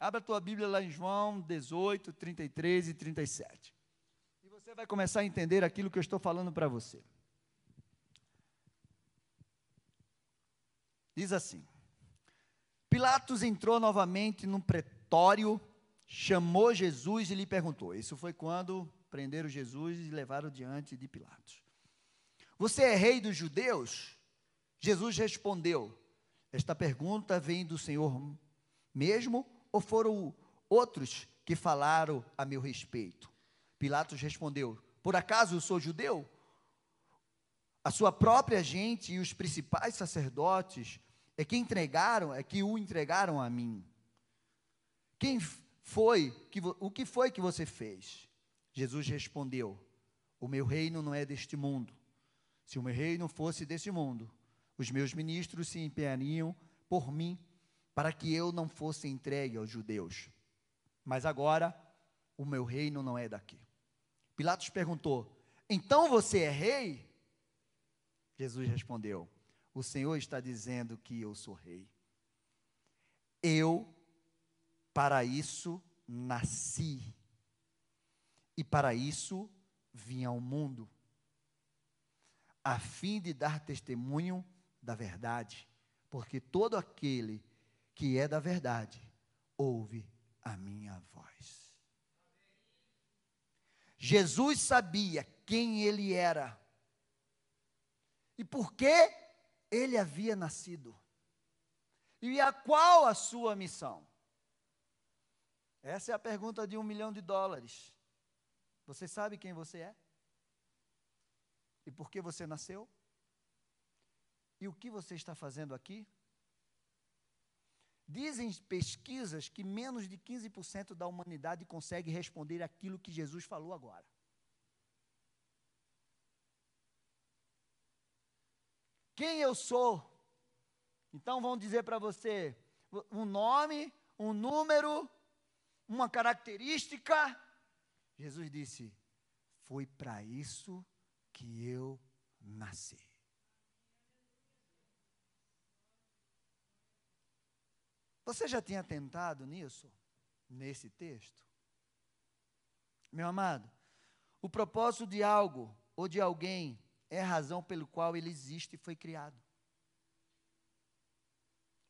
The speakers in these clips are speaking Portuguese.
Abra a tua Bíblia lá em João 18, 33 e 37. E você vai começar a entender aquilo que eu estou falando para você. Diz assim: Pilatos entrou novamente no pretório, chamou Jesus e lhe perguntou. Isso foi quando prenderam Jesus e levaram diante de Pilatos. Você é rei dos judeus? Jesus respondeu: Esta pergunta vem do Senhor mesmo ou foram outros que falaram a meu respeito? Pilatos respondeu: Por acaso eu sou judeu? A sua própria gente e os principais sacerdotes é que entregaram, é que o entregaram a mim. Quem foi que o que foi que você fez? Jesus respondeu: O meu reino não é deste mundo. Se o meu reino fosse deste mundo, os meus ministros se empenhariam por mim para que eu não fosse entregue aos judeus. Mas agora o meu reino não é daqui. Pilatos perguntou: Então você é rei? Jesus respondeu: o Senhor está dizendo que eu sou rei. Eu, para isso, nasci. E para isso vim ao mundo, a fim de dar testemunho da verdade, porque todo aquele que é da verdade ouve a minha voz. Jesus sabia quem ele era e por que ele havia nascido. E a qual a sua missão? Essa é a pergunta de um milhão de dólares. Você sabe quem você é? E por que você nasceu? E o que você está fazendo aqui? Dizem pesquisas que menos de 15% da humanidade consegue responder aquilo que Jesus falou agora. quem eu sou. Então vão dizer para você um nome, um número, uma característica. Jesus disse: Foi para isso que eu nasci. Você já tinha tentado nisso? Nesse texto? Meu amado, o propósito de algo ou de alguém é a razão pelo qual ele existe e foi criado.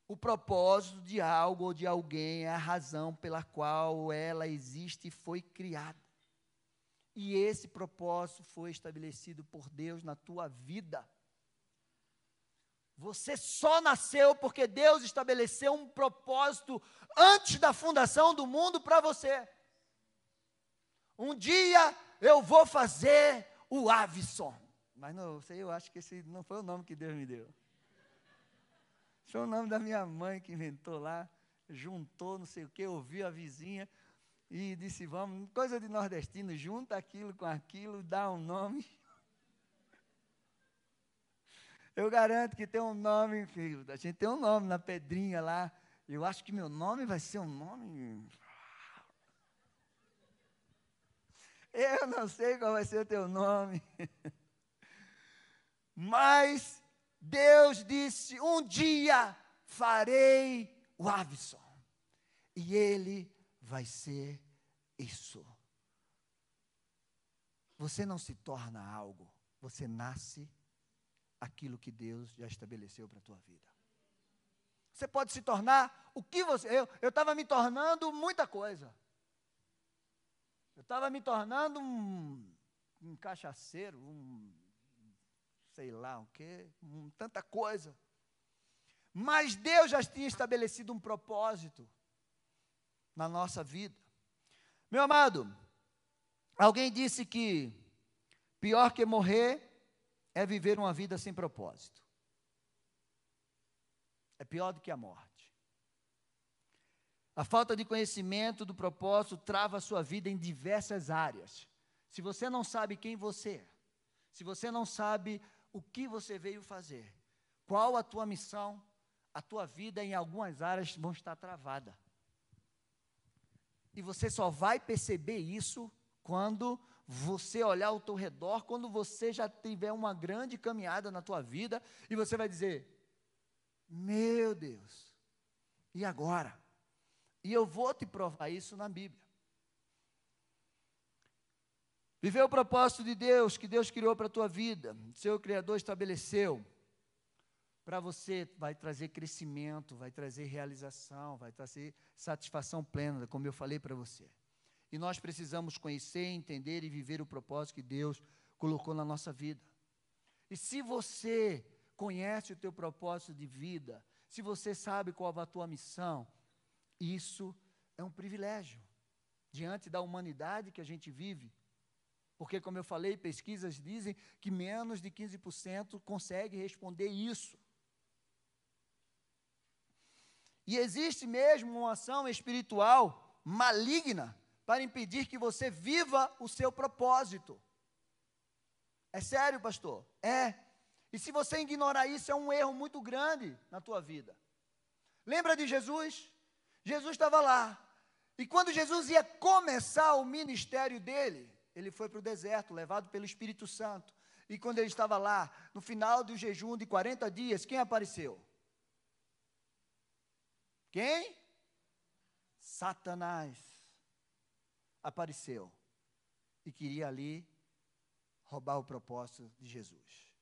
O propósito de algo ou de alguém é a razão pela qual ela existe e foi criada. E esse propósito foi estabelecido por Deus na tua vida. Você só nasceu porque Deus estabeleceu um propósito antes da fundação do mundo para você. Um dia eu vou fazer o Avison. Mas não sei, eu acho que esse não foi o nome que Deus me deu. Foi o nome da minha mãe que inventou lá, juntou, não sei o que, ouviu a vizinha e disse: vamos, coisa de nordestino, junta aquilo com aquilo, dá um nome. Eu garanto que tem um nome, filho, a gente tem um nome na pedrinha lá. Eu acho que meu nome vai ser um nome. Eu não sei qual vai ser o teu nome. Mas Deus disse: um dia farei o Avison. E ele vai ser isso. Você não se torna algo, você nasce aquilo que Deus já estabeleceu para a tua vida. Você pode se tornar o que você. Eu estava me tornando muita coisa. Eu estava me tornando um, um cachaceiro, um sei lá o quê, tanta coisa. Mas Deus já tinha estabelecido um propósito na nossa vida. Meu amado, alguém disse que pior que morrer é viver uma vida sem propósito. É pior do que a morte. A falta de conhecimento do propósito trava a sua vida em diversas áreas. Se você não sabe quem você é, se você não sabe o que você veio fazer, qual a tua missão, a tua vida em algumas áreas vão estar travada. E você só vai perceber isso quando você olhar ao teu redor, quando você já tiver uma grande caminhada na tua vida e você vai dizer: Meu Deus, e agora? E eu vou te provar isso na Bíblia. Viver o propósito de Deus, que Deus criou para a tua vida, seu Criador estabeleceu, para você vai trazer crescimento, vai trazer realização, vai trazer satisfação plena, como eu falei para você. E nós precisamos conhecer, entender e viver o propósito que Deus colocou na nossa vida. E se você conhece o teu propósito de vida, se você sabe qual é a tua missão, isso é um privilégio diante da humanidade que a gente vive. Porque, como eu falei, pesquisas dizem que menos de 15% consegue responder isso. E existe mesmo uma ação espiritual maligna para impedir que você viva o seu propósito. É sério, pastor? É. E se você ignorar isso, é um erro muito grande na tua vida. Lembra de Jesus? Jesus estava lá. E quando Jesus ia começar o ministério dele, ele foi para o deserto, levado pelo Espírito Santo. E quando ele estava lá, no final do jejum de 40 dias, quem apareceu? Quem? Satanás apareceu e queria ali roubar o propósito de Jesus.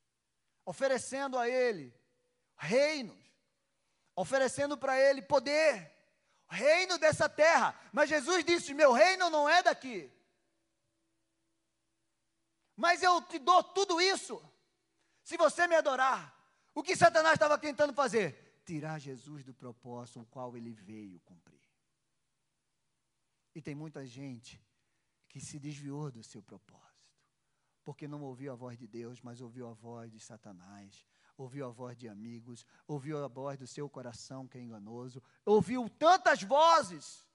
Oferecendo a ele reinos, oferecendo para ele poder, reino dessa terra. Mas Jesus disse: Meu reino não é daqui. Mas eu te dou tudo isso se você me adorar. O que Satanás estava tentando fazer? Tirar Jesus do propósito o qual ele veio cumprir. E tem muita gente que se desviou do seu propósito porque não ouviu a voz de Deus, mas ouviu a voz de Satanás, ouviu a voz de amigos, ouviu a voz do seu coração que é enganoso, ouviu tantas vozes,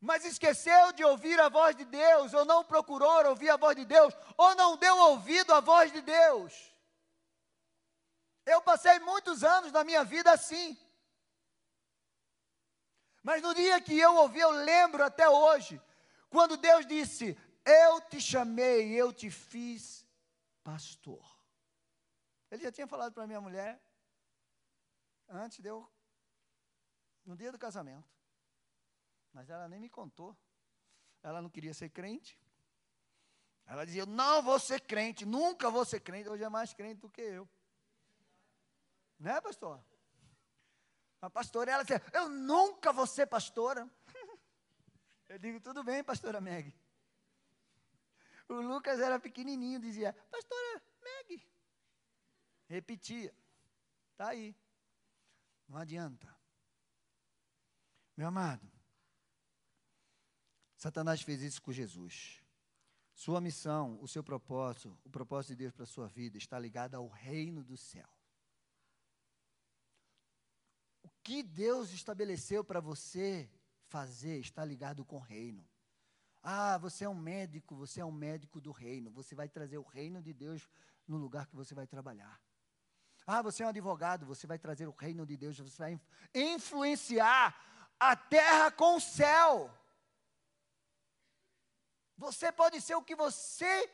mas esqueceu de ouvir a voz de Deus, ou não procurou ouvir a voz de Deus, ou não deu ouvido à voz de Deus. Eu passei muitos anos na minha vida assim. Mas no dia que eu ouvi, eu lembro até hoje, quando Deus disse: eu te chamei, eu te fiz pastor. Ele já tinha falado para minha mulher antes de eu, no dia do casamento. Mas ela nem me contou. Ela não queria ser crente. Ela dizia: Eu não vou ser crente, nunca vou ser crente. Hoje é mais crente do que eu. Né, pastor? A pastora, ela dizia: Eu nunca vou ser pastora. Eu digo: Tudo bem, pastora Meg. O Lucas era pequenininho, dizia, pastora Meg. Repetia. Está aí. Não adianta. Meu amado, Satanás fez isso com Jesus. Sua missão, o seu propósito, o propósito de Deus para a sua vida está ligado ao reino do céu. O que Deus estabeleceu para você fazer está ligado com o reino. Ah, você é um médico, você é um médico do reino. Você vai trazer o reino de Deus no lugar que você vai trabalhar. Ah, você é um advogado, você vai trazer o reino de Deus, você vai influenciar a terra com o céu. Você pode ser o que você,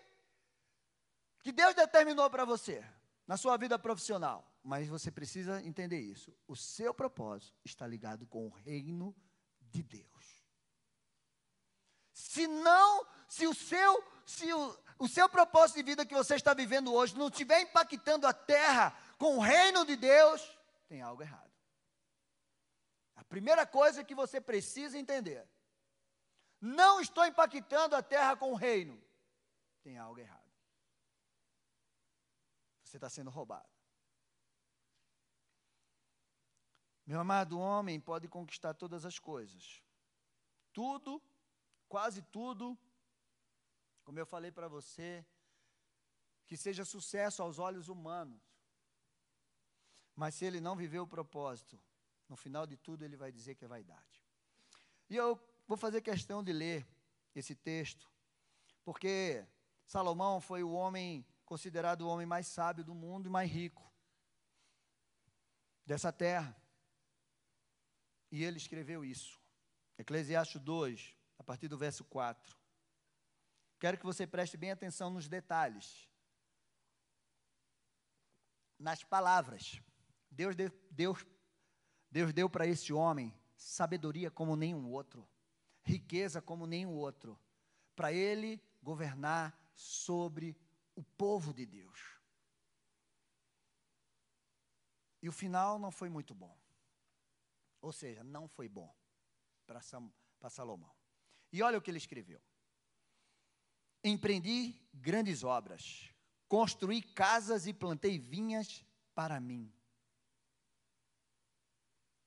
que Deus determinou para você, na sua vida profissional. Mas você precisa entender isso. O seu propósito está ligado com o reino de Deus. Se não, se o seu, se o, o seu propósito de vida que você está vivendo hoje não estiver impactando a terra com o reino de Deus, tem algo errado. A primeira coisa que você precisa entender: não estou impactando a terra com o reino, tem algo errado. Você está sendo roubado. Meu amado homem pode conquistar todas as coisas. Tudo quase tudo, como eu falei para você, que seja sucesso aos olhos humanos. Mas se ele não viver o propósito, no final de tudo ele vai dizer que é vaidade. E eu vou fazer questão de ler esse texto, porque Salomão foi o homem considerado o homem mais sábio do mundo e mais rico dessa terra. E ele escreveu isso. Eclesiastes 2, a partir do verso 4. Quero que você preste bem atenção nos detalhes. Nas palavras. Deus deu, Deus, Deus deu para esse homem sabedoria como nenhum outro, riqueza como nenhum outro, para ele governar sobre o povo de Deus. E o final não foi muito bom. Ou seja, não foi bom para Salomão. E olha o que ele escreveu: Empreendi grandes obras, construí casas e plantei vinhas para mim.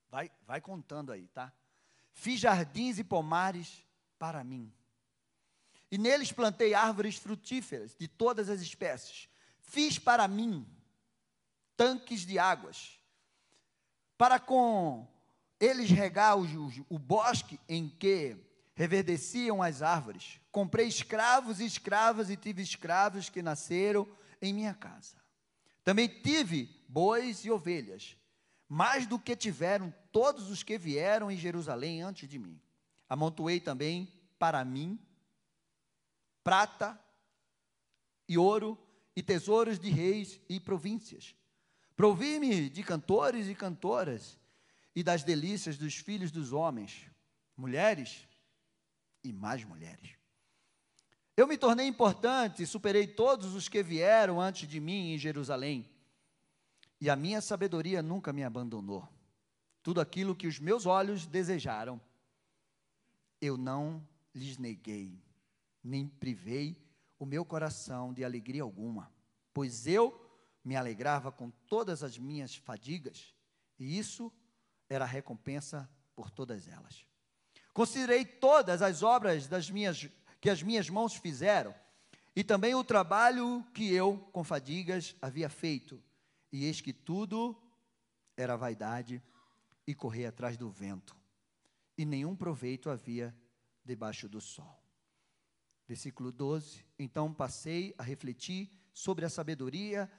Vai, vai contando aí, tá? Fiz jardins e pomares para mim. E neles plantei árvores frutíferas de todas as espécies. Fiz para mim tanques de águas, para com eles regar o, bosque em que reverdeciam as árvores. Comprei escravos e escravas e tive escravos que nasceram em minha casa. Também tive bois e ovelhas, mais do que tiveram todos os que vieram em Jerusalém antes de mim. Amontoei também para mim prata e ouro e tesouros de reis e províncias. Provi-me de cantores e cantoras e das delícias dos filhos dos homens, mulheres e mais mulheres. Eu me tornei importante e superei todos os que vieram antes de mim em Jerusalém. E a minha sabedoria nunca me abandonou. Tudo aquilo que os meus olhos desejaram, eu não lhes neguei nem privei o meu coração de alegria alguma, pois eu me alegrava com todas as minhas fadigas, e isso era a recompensa por todas elas. Considerei todas as obras das minhas que as minhas mãos fizeram, e também o trabalho que eu com fadigas havia feito, e eis que tudo era vaidade e correr atrás do vento, e nenhum proveito havia debaixo do sol. Versículo 12: Então passei a refletir sobre a sabedoria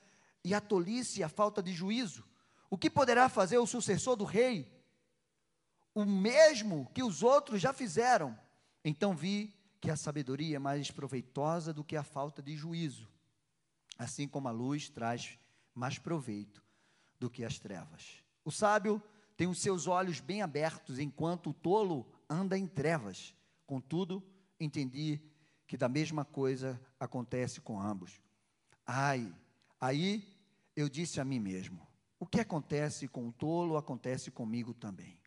e a tolice e a falta de juízo. O que poderá fazer o sucessor do rei? O mesmo que os outros já fizeram. Então vi que a sabedoria é mais proveitosa do que a falta de juízo, assim como a luz traz mais proveito do que as trevas. O sábio tem os seus olhos bem abertos, enquanto o tolo anda em trevas. Contudo, entendi que da mesma coisa acontece com ambos. Ai, aí eu disse a mim mesmo: o que acontece com o tolo acontece comigo também.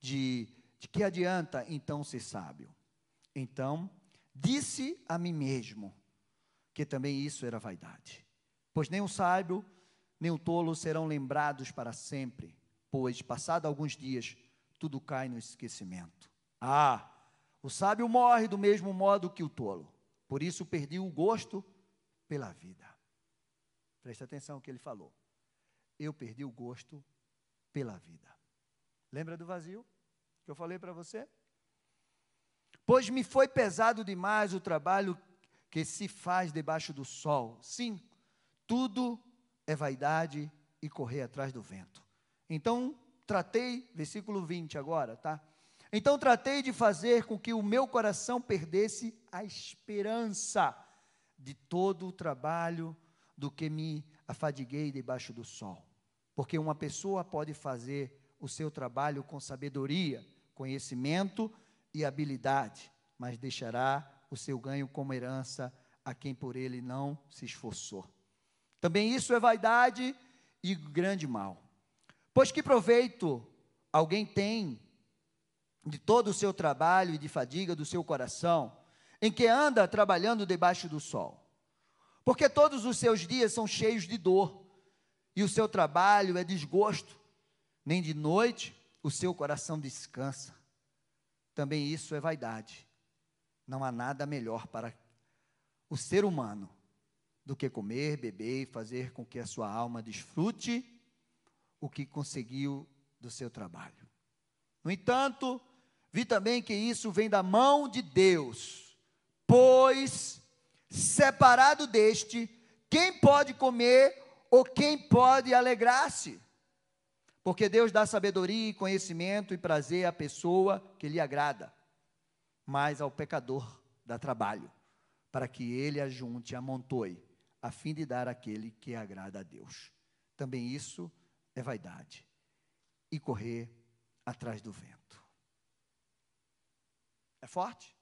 De, de que adianta então ser sábio? Então, disse a mim mesmo que também isso era vaidade. Pois nem o sábio, nem o tolo serão lembrados para sempre, pois, passado alguns dias, tudo cai no esquecimento. Ah, o sábio morre do mesmo modo que o tolo. Por isso perdi o gosto pela vida. Preste atenção no que ele falou. Eu perdi o gosto pela vida. Lembra do vazio que eu falei para você? Pois me foi pesado demais o trabalho que se faz debaixo do sol. Sim, tudo é vaidade e correr atrás do vento. Então, tratei, versículo 20 agora, tá? Então tratei de fazer com que o meu coração perdesse a esperança de todo o trabalho do que me afadiguei debaixo do sol. Porque uma pessoa pode fazer o seu trabalho com sabedoria, conhecimento e habilidade, mas deixará o seu ganho como herança a quem por ele não se esforçou. Também isso é vaidade e grande mal. Pois que proveito alguém tem de todo o seu trabalho e de fadiga do seu coração, em que anda trabalhando debaixo do sol. Porque todos os seus dias são cheios de dor, e o seu trabalho é desgosto, nem de noite o seu coração descansa. Também isso é vaidade. Não há nada melhor para o ser humano do que comer, beber e fazer com que a sua alma desfrute o que conseguiu do seu trabalho. No entanto, Vi também que isso vem da mão de Deus, pois separado deste, quem pode comer ou quem pode alegrar-se? Porque Deus dá sabedoria, conhecimento e prazer à pessoa que lhe agrada, mas ao pecador dá trabalho, para que ele ajunte, amontoe, a fim de dar àquele que agrada a Deus. Também isso é vaidade e correr atrás do vento. É forte?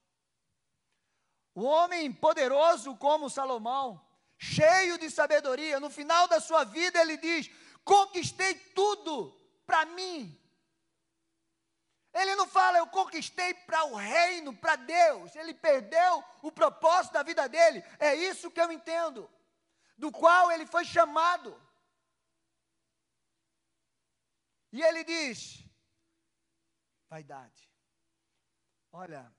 O homem poderoso como Salomão, cheio de sabedoria, no final da sua vida ele diz: Conquistei tudo para mim. Ele não fala, eu conquistei para o reino, para Deus. Ele perdeu o propósito da vida dele. É isso que eu entendo. Do qual ele foi chamado. E ele diz: vaidade. Olha,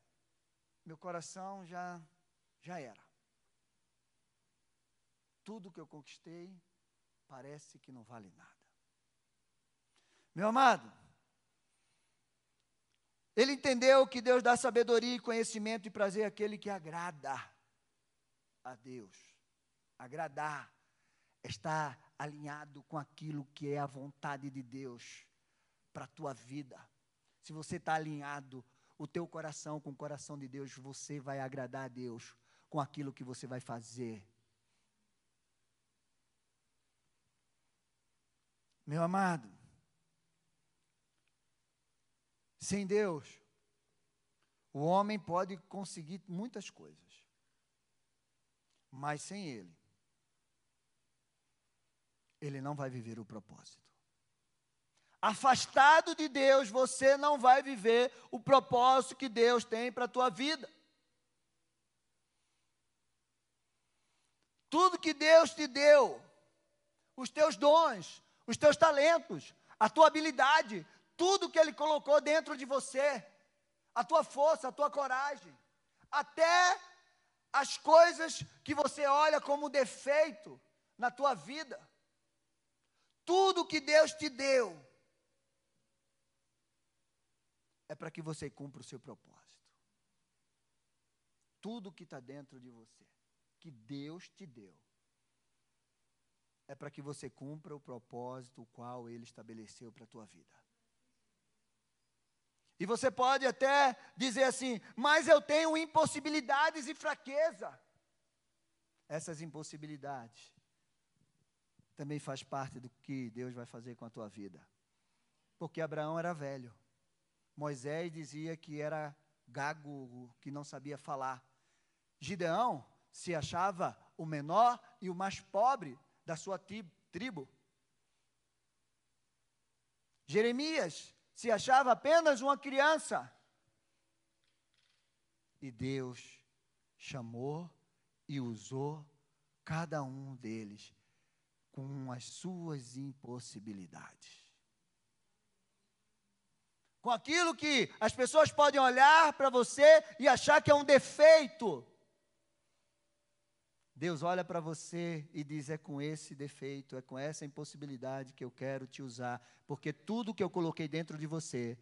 meu coração já já era. Tudo que eu conquistei parece que não vale nada. Meu amado, ele entendeu que Deus dá sabedoria e conhecimento e prazer àquele que agrada a Deus. Agradar está alinhado com aquilo que é a vontade de Deus para a tua vida. Se você está alinhado o teu coração com o coração de Deus, você vai agradar a Deus com aquilo que você vai fazer. Meu amado, sem Deus, o homem pode conseguir muitas coisas, mas sem Ele, ele não vai viver o propósito. Afastado de Deus, você não vai viver o propósito que Deus tem para a tua vida. Tudo que Deus te deu, os teus dons, os teus talentos, a tua habilidade, tudo que Ele colocou dentro de você, a tua força, a tua coragem, até as coisas que você olha como defeito na tua vida, tudo que Deus te deu, é para que você cumpra o seu propósito. Tudo que está dentro de você, que Deus te deu, é para que você cumpra o propósito o qual Ele estabeleceu para a tua vida. E você pode até dizer assim, mas eu tenho impossibilidades e fraqueza. Essas impossibilidades também faz parte do que Deus vai fazer com a tua vida. Porque Abraão era velho. Moisés dizia que era gago, que não sabia falar. Gideão se achava o menor e o mais pobre da sua tribo. Jeremias se achava apenas uma criança. E Deus chamou e usou cada um deles com as suas impossibilidades com aquilo que as pessoas podem olhar para você e achar que é um defeito. Deus olha para você e diz: é com esse defeito, é com essa impossibilidade que eu quero te usar, porque tudo que eu coloquei dentro de você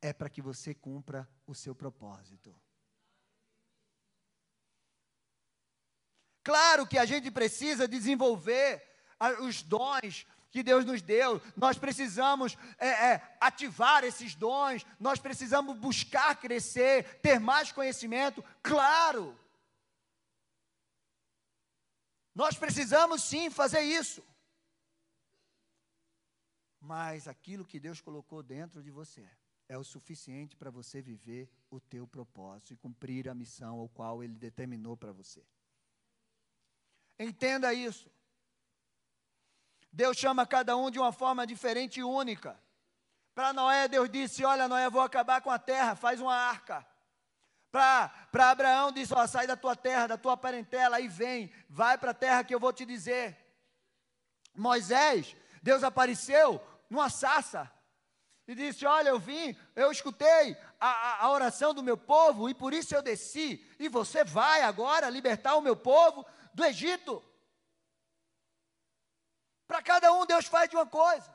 é para que você cumpra o seu propósito. Claro que a gente precisa desenvolver os dons, que Deus nos deu, nós precisamos é, é, ativar esses dons, nós precisamos buscar crescer, ter mais conhecimento, claro. Nós precisamos sim fazer isso. Mas aquilo que Deus colocou dentro de você é o suficiente para você viver o teu propósito e cumprir a missão ao qual ele determinou para você. Entenda isso. Deus chama cada um de uma forma diferente e única. Para Noé, Deus disse: Olha, Noé, vou acabar com a terra, faz uma arca. Para Abraão, disse: ó, Sai da tua terra, da tua parentela, e vem, vai para a terra que eu vou te dizer. Moisés, Deus apareceu numa sassa e disse: Olha, eu vim, eu escutei a, a oração do meu povo e por isso eu desci, e você vai agora libertar o meu povo do Egito. Para cada um, Deus faz de uma coisa.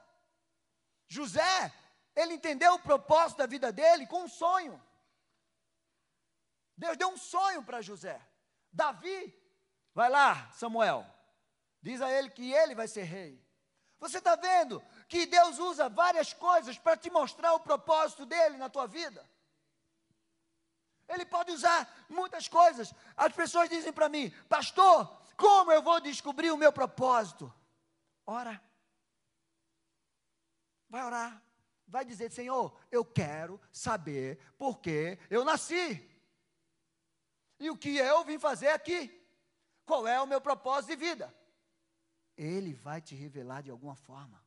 José, ele entendeu o propósito da vida dele com um sonho. Deus deu um sonho para José. Davi, vai lá, Samuel, diz a ele que ele vai ser rei. Você está vendo que Deus usa várias coisas para te mostrar o propósito dele na tua vida? Ele pode usar muitas coisas. As pessoas dizem para mim, pastor, como eu vou descobrir o meu propósito? Ora. Vai orar. vai dizer: Senhor, eu quero saber por que eu nasci. E o que eu vim fazer aqui? Qual é o meu propósito de vida? Ele vai te revelar de alguma forma.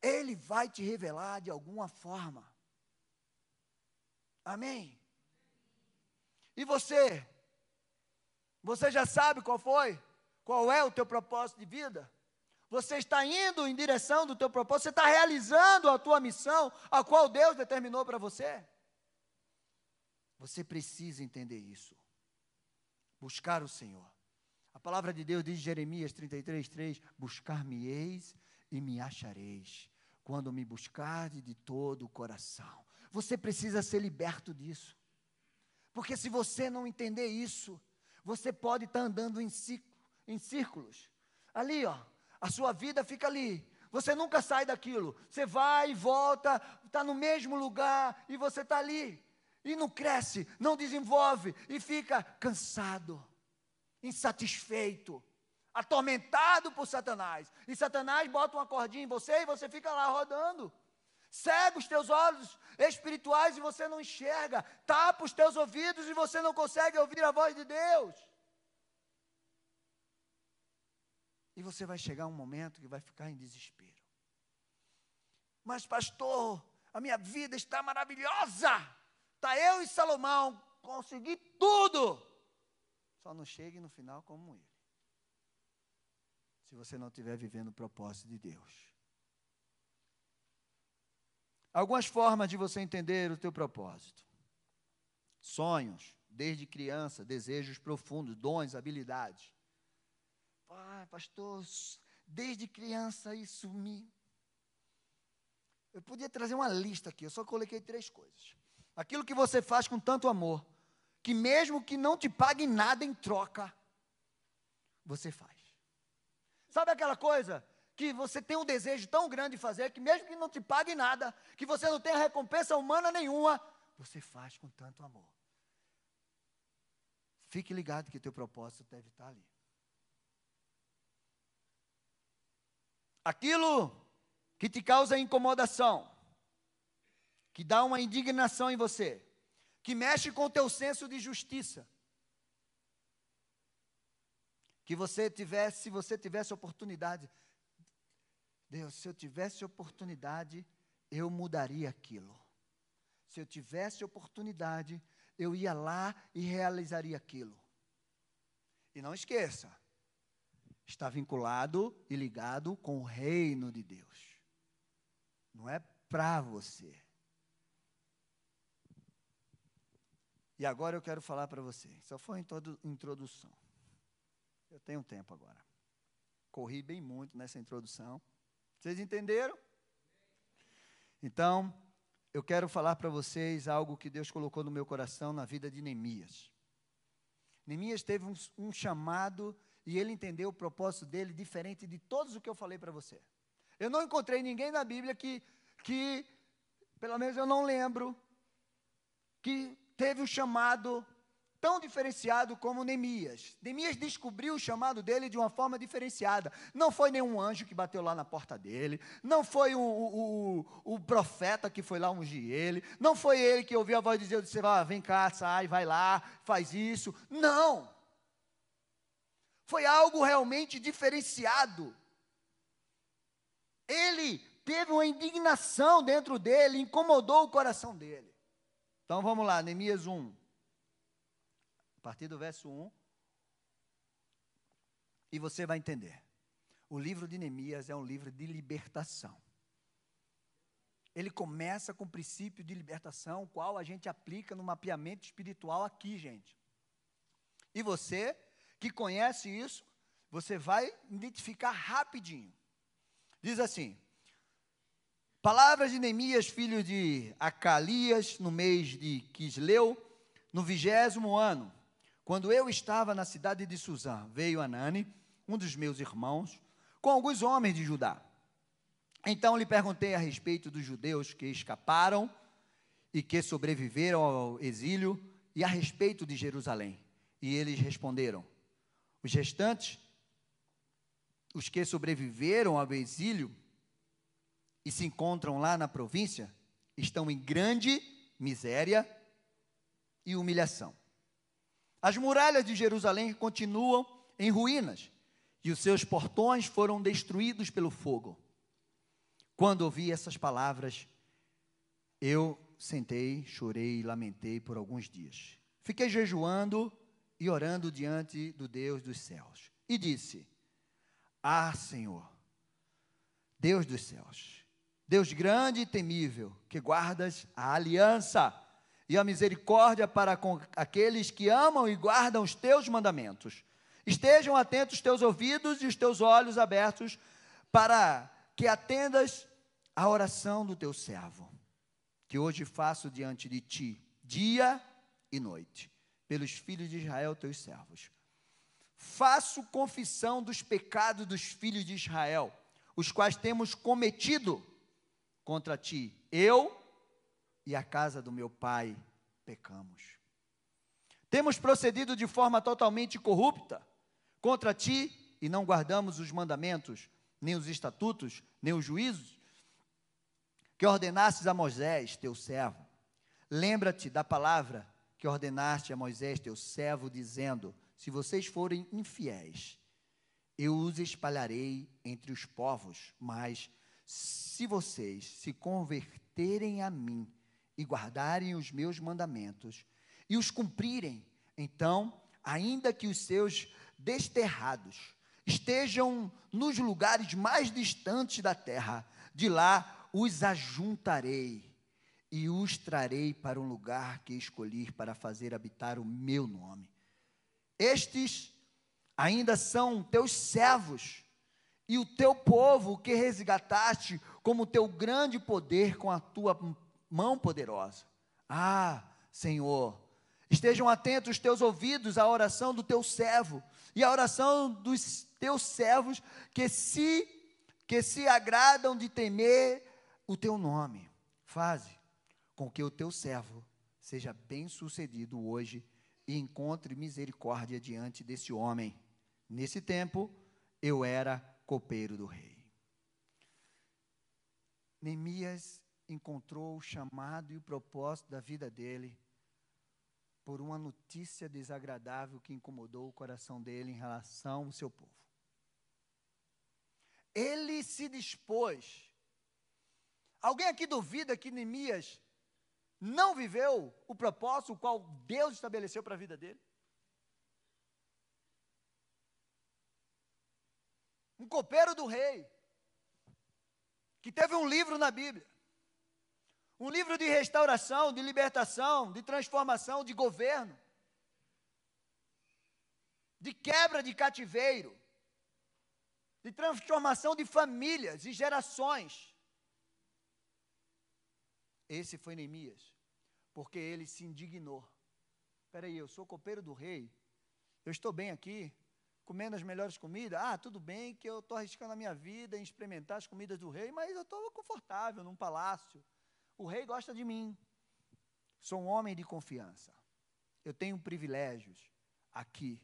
Ele vai te revelar de alguma forma. Amém? E você? Você já sabe qual foi? Qual é o teu propósito de vida? Você está indo em direção do teu propósito, você está realizando a tua missão, a qual Deus determinou para você? Você precisa entender isso. Buscar o Senhor. A palavra de Deus diz em Jeremias 33, 3: Buscar-me-eis e me achareis, quando me buscardes de todo o coração. Você precisa ser liberto disso. Porque se você não entender isso, você pode estar andando em, em círculos. Ali, ó, a sua vida fica ali. Você nunca sai daquilo. Você vai e volta, está no mesmo lugar e você está ali. E não cresce, não desenvolve e fica cansado, insatisfeito, atormentado por Satanás. E Satanás bota uma cordinha em você e você fica lá rodando. Cega os teus olhos espirituais e você não enxerga. Tapa os teus ouvidos e você não consegue ouvir a voz de Deus. E você vai chegar um momento que vai ficar em desespero. Mas, pastor, a minha vida está maravilhosa. Está eu e Salomão, consegui tudo. Só não chegue no final como ele. Se você não estiver vivendo o propósito de Deus. Algumas formas de você entender o teu propósito. Sonhos, desde criança, desejos profundos, dons, habilidades. Ah, pastor, desde criança isso me. Eu podia trazer uma lista aqui, eu só coloquei três coisas. Aquilo que você faz com tanto amor, que mesmo que não te pague nada em troca, você faz. Sabe aquela coisa que você tem um desejo tão grande de fazer, que mesmo que não te pague nada, que você não tenha recompensa humana nenhuma, você faz com tanto amor. Fique ligado que teu propósito deve estar ali. Aquilo que te causa incomodação, que dá uma indignação em você, que mexe com o teu senso de justiça, que você tivesse, se você tivesse oportunidade, Deus, se eu tivesse oportunidade, eu mudaria aquilo. Se eu tivesse oportunidade, eu ia lá e realizaria aquilo. E não esqueça, está vinculado e ligado com o reino de Deus. Não é para você. E agora eu quero falar para você. Só foi introdução. Eu tenho tempo agora. Corri bem muito nessa introdução. Vocês entenderam? Então, eu quero falar para vocês algo que Deus colocou no meu coração na vida de Neemias. Neemias teve um, um chamado e ele entendeu o propósito dele diferente de todos o que eu falei para você. Eu não encontrei ninguém na Bíblia que, que, pelo menos eu não lembro, que teve um chamado tão diferenciado como Neemias. Neemias descobriu o chamado dele de uma forma diferenciada. Não foi nenhum anjo que bateu lá na porta dele, não foi o, o, o, o profeta que foi lá ungir ele, não foi ele que ouviu a voz de Deus e disse: ah, vem cá, sai, vai lá, faz isso. Não. Foi algo realmente diferenciado. Ele teve uma indignação dentro dele, incomodou o coração dele. Então vamos lá, Neemias 1. A partir do verso 1. E você vai entender. O livro de Neemias é um livro de libertação. Ele começa com o princípio de libertação, qual a gente aplica no mapeamento espiritual aqui, gente. E você que conhece isso, você vai identificar rapidinho. Diz assim: Palavras de Neemias, filho de Acalias, no mês de Quisleu, no vigésimo ano quando eu estava na cidade de Suzã, veio Anani, um dos meus irmãos, com alguns homens de Judá. Então lhe perguntei a respeito dos judeus que escaparam e que sobreviveram ao exílio e a respeito de Jerusalém. E eles responderam: os restantes, os que sobreviveram ao exílio, e se encontram lá na província estão em grande miséria e humilhação. As muralhas de Jerusalém continuam em ruínas e os seus portões foram destruídos pelo fogo. Quando ouvi essas palavras, eu sentei, chorei e lamentei por alguns dias. Fiquei jejuando e orando diante do Deus dos céus. E disse: Ah, Senhor, Deus dos céus, Deus grande e temível, que guardas a aliança e a misericórdia para com aqueles que amam e guardam os teus mandamentos. Estejam atentos os teus ouvidos e os teus olhos abertos para que atendas a oração do teu servo que hoje faço diante de ti, dia e noite, pelos filhos de Israel, teus servos. Faço confissão dos pecados dos filhos de Israel, os quais temos cometido contra ti. Eu e a casa do meu pai pecamos. Temos procedido de forma totalmente corrupta contra ti e não guardamos os mandamentos, nem os estatutos, nem os juízos que ordenastes a Moisés, teu servo. Lembra-te da palavra que ordenaste a Moisés, teu servo, dizendo: Se vocês forem infiéis, eu os espalharei entre os povos, mas se vocês se converterem a mim e guardarem os meus mandamentos e os cumprirem, então, ainda que os seus desterrados estejam nos lugares mais distantes da terra, de lá os ajuntarei e os trarei para um lugar que escolhi para fazer habitar o meu nome. Estes ainda são teus servos e o teu povo que resgataste como teu grande poder com a tua mão poderosa. Ah, Senhor, estejam atentos os teus ouvidos à oração do teu servo e à oração dos teus servos que se que se agradam de temer o teu nome. Faze com que o teu servo seja bem-sucedido hoje e encontre misericórdia diante desse homem. Nesse tempo, eu era copeiro do rei. Neemias encontrou o chamado e o propósito da vida dele por uma notícia desagradável que incomodou o coração dele em relação ao seu povo. Ele se dispôs Alguém aqui duvida que Neemias não viveu o propósito o qual Deus estabeleceu para a vida dele? Um copeiro do rei, que teve um livro na Bíblia, um livro de restauração, de libertação, de transformação, de governo, de quebra de cativeiro, de transformação de famílias e gerações. Esse foi Neemias, porque ele se indignou. Espera aí, eu sou copeiro do rei, eu estou bem aqui, comendo as melhores comidas. Ah, tudo bem que eu estou arriscando a minha vida em experimentar as comidas do rei, mas eu estou confortável num palácio. O rei gosta de mim. Sou um homem de confiança. Eu tenho privilégios aqui.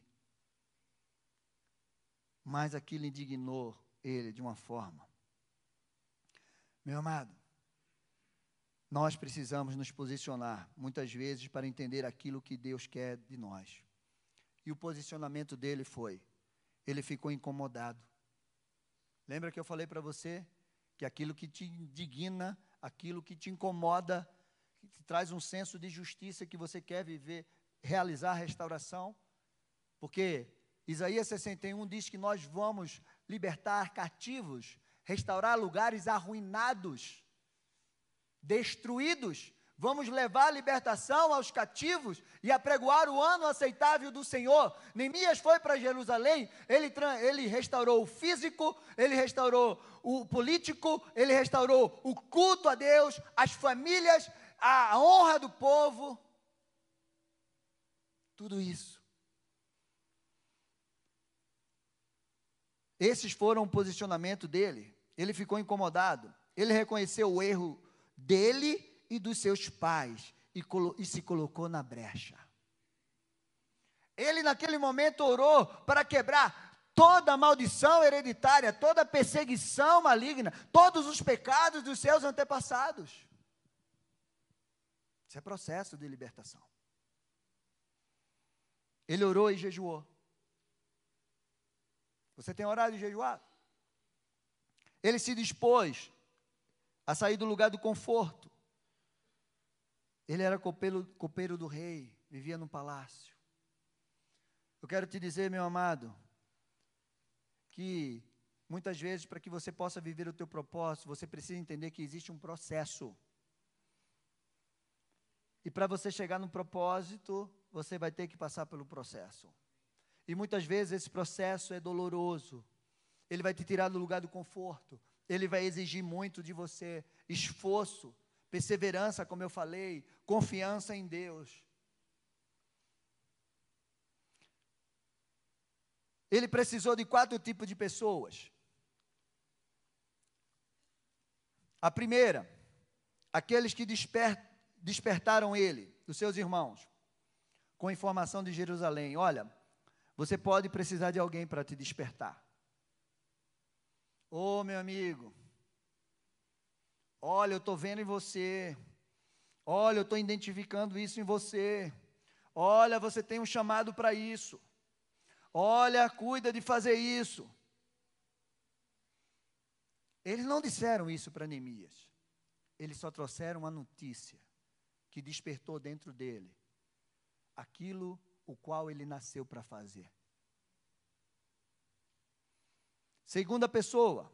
Mas aquilo indignou ele de uma forma. Meu amado, nós precisamos nos posicionar, muitas vezes, para entender aquilo que Deus quer de nós. E o posicionamento dele foi: ele ficou incomodado. Lembra que eu falei para você que aquilo que te indigna, aquilo que te incomoda, que te traz um senso de justiça que você quer viver, realizar a restauração? Porque Isaías 61 diz que nós vamos libertar cativos, restaurar lugares arruinados destruídos. Vamos levar a libertação aos cativos e apregoar o ano aceitável do Senhor. Neemias foi para Jerusalém, ele, ele restaurou o físico, ele restaurou o político, ele restaurou o culto a Deus, as famílias, a honra do povo. Tudo isso. Esses foram o posicionamento dele. Ele ficou incomodado. Ele reconheceu o erro dele e dos seus pais e, e se colocou na brecha. Ele, naquele momento, orou para quebrar toda maldição hereditária, toda perseguição maligna, todos os pecados dos seus antepassados. Isso é processo de libertação. Ele orou e jejuou. Você tem orado e jejuado? Ele se dispôs a sair do lugar do conforto. Ele era copeiro, copeiro do rei, vivia no palácio. Eu quero te dizer, meu amado, que muitas vezes, para que você possa viver o teu propósito, você precisa entender que existe um processo. E para você chegar no propósito, você vai ter que passar pelo processo. E muitas vezes esse processo é doloroso. Ele vai te tirar do lugar do conforto. Ele vai exigir muito de você, esforço, perseverança, como eu falei, confiança em Deus. Ele precisou de quatro tipos de pessoas. A primeira, aqueles que desper, despertaram ele, dos seus irmãos, com informação de Jerusalém. Olha, você pode precisar de alguém para te despertar. Ô oh, meu amigo, olha, eu estou vendo em você. Olha, eu estou identificando isso em você. Olha, você tem um chamado para isso. Olha, cuida de fazer isso. Eles não disseram isso para Neemias. Eles só trouxeram uma notícia que despertou dentro dele aquilo o qual ele nasceu para fazer. Segunda pessoa,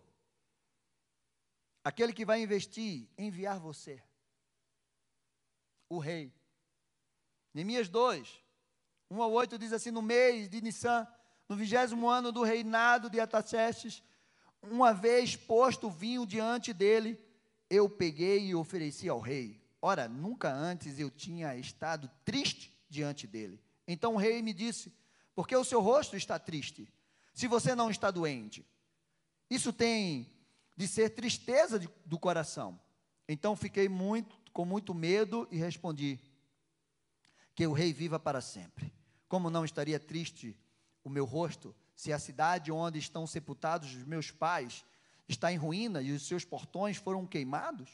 aquele que vai investir, enviar você, o rei. Neemias 2, 1 ao 8 diz assim: No mês de Nissan, no vigésimo ano do reinado de Ataxerxes, uma vez posto o vinho diante dele, eu peguei e ofereci ao rei. Ora, nunca antes eu tinha estado triste diante dele. Então o rei me disse: Por que o seu rosto está triste? Se você não está doente. Isso tem de ser tristeza de, do coração. Então fiquei muito, com muito medo e respondi: Que o rei viva para sempre. Como não estaria triste o meu rosto se a cidade onde estão sepultados os meus pais está em ruína e os seus portões foram queimados?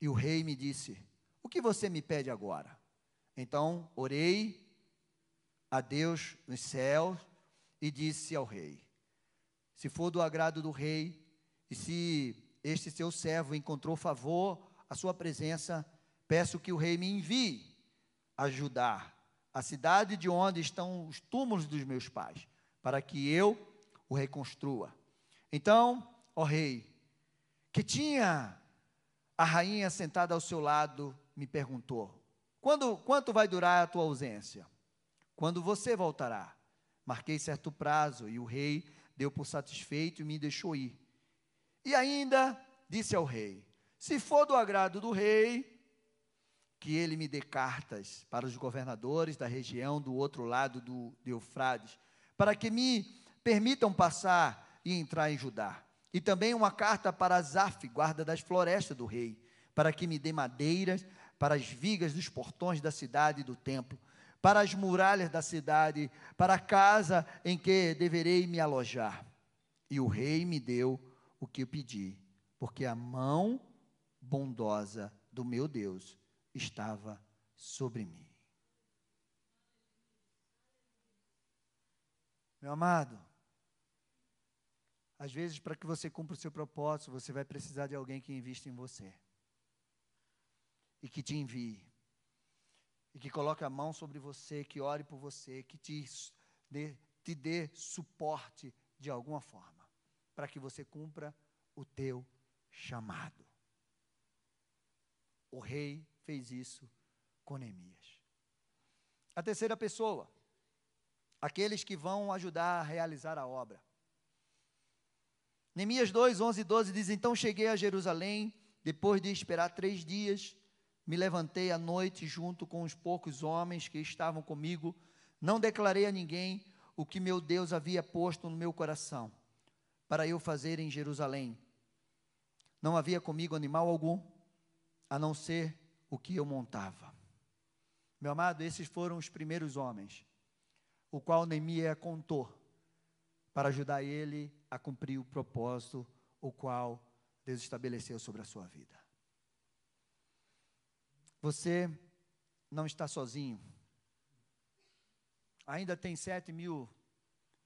E o rei me disse: O que você me pede agora? Então orei a Deus nos céus e disse ao rei: Se for do agrado do rei, e se este seu servo encontrou favor à sua presença, peço que o rei me envie ajudar a cidade de onde estão os túmulos dos meus pais, para que eu o reconstrua. Então, ó rei, que tinha a rainha sentada ao seu lado, me perguntou: Quando, quanto vai durar a tua ausência? Quando você voltará? Marquei certo prazo e o rei deu por satisfeito e me deixou ir. E ainda disse ao rei: Se for do agrado do rei, que ele me dê cartas para os governadores da região do outro lado do Eufrades, para que me permitam passar e entrar em Judá. E também uma carta para Zaf, guarda das florestas do rei, para que me dê madeiras para as vigas dos portões da cidade e do templo, para as muralhas da cidade, para a casa em que deverei me alojar. E o rei me deu o que eu pedi, porque a mão bondosa do meu Deus estava sobre mim. Meu amado, às vezes, para que você cumpra o seu propósito, você vai precisar de alguém que invista em você. E que te envie. E que coloque a mão sobre você, que ore por você, que te dê, te dê suporte de alguma forma. Para que você cumpra o teu chamado. O rei fez isso com Neemias. A terceira pessoa, aqueles que vão ajudar a realizar a obra. Neemias 2, 11 e 12 diz: Então cheguei a Jerusalém, depois de esperar três dias, me levantei à noite junto com os poucos homens que estavam comigo, não declarei a ninguém o que meu Deus havia posto no meu coração para eu fazer em Jerusalém. Não havia comigo animal algum, a não ser o que eu montava. Meu amado, esses foram os primeiros homens, o qual Neemias contou para ajudar ele a cumprir o propósito o qual Deus estabeleceu sobre a sua vida. Você não está sozinho. Ainda tem sete mil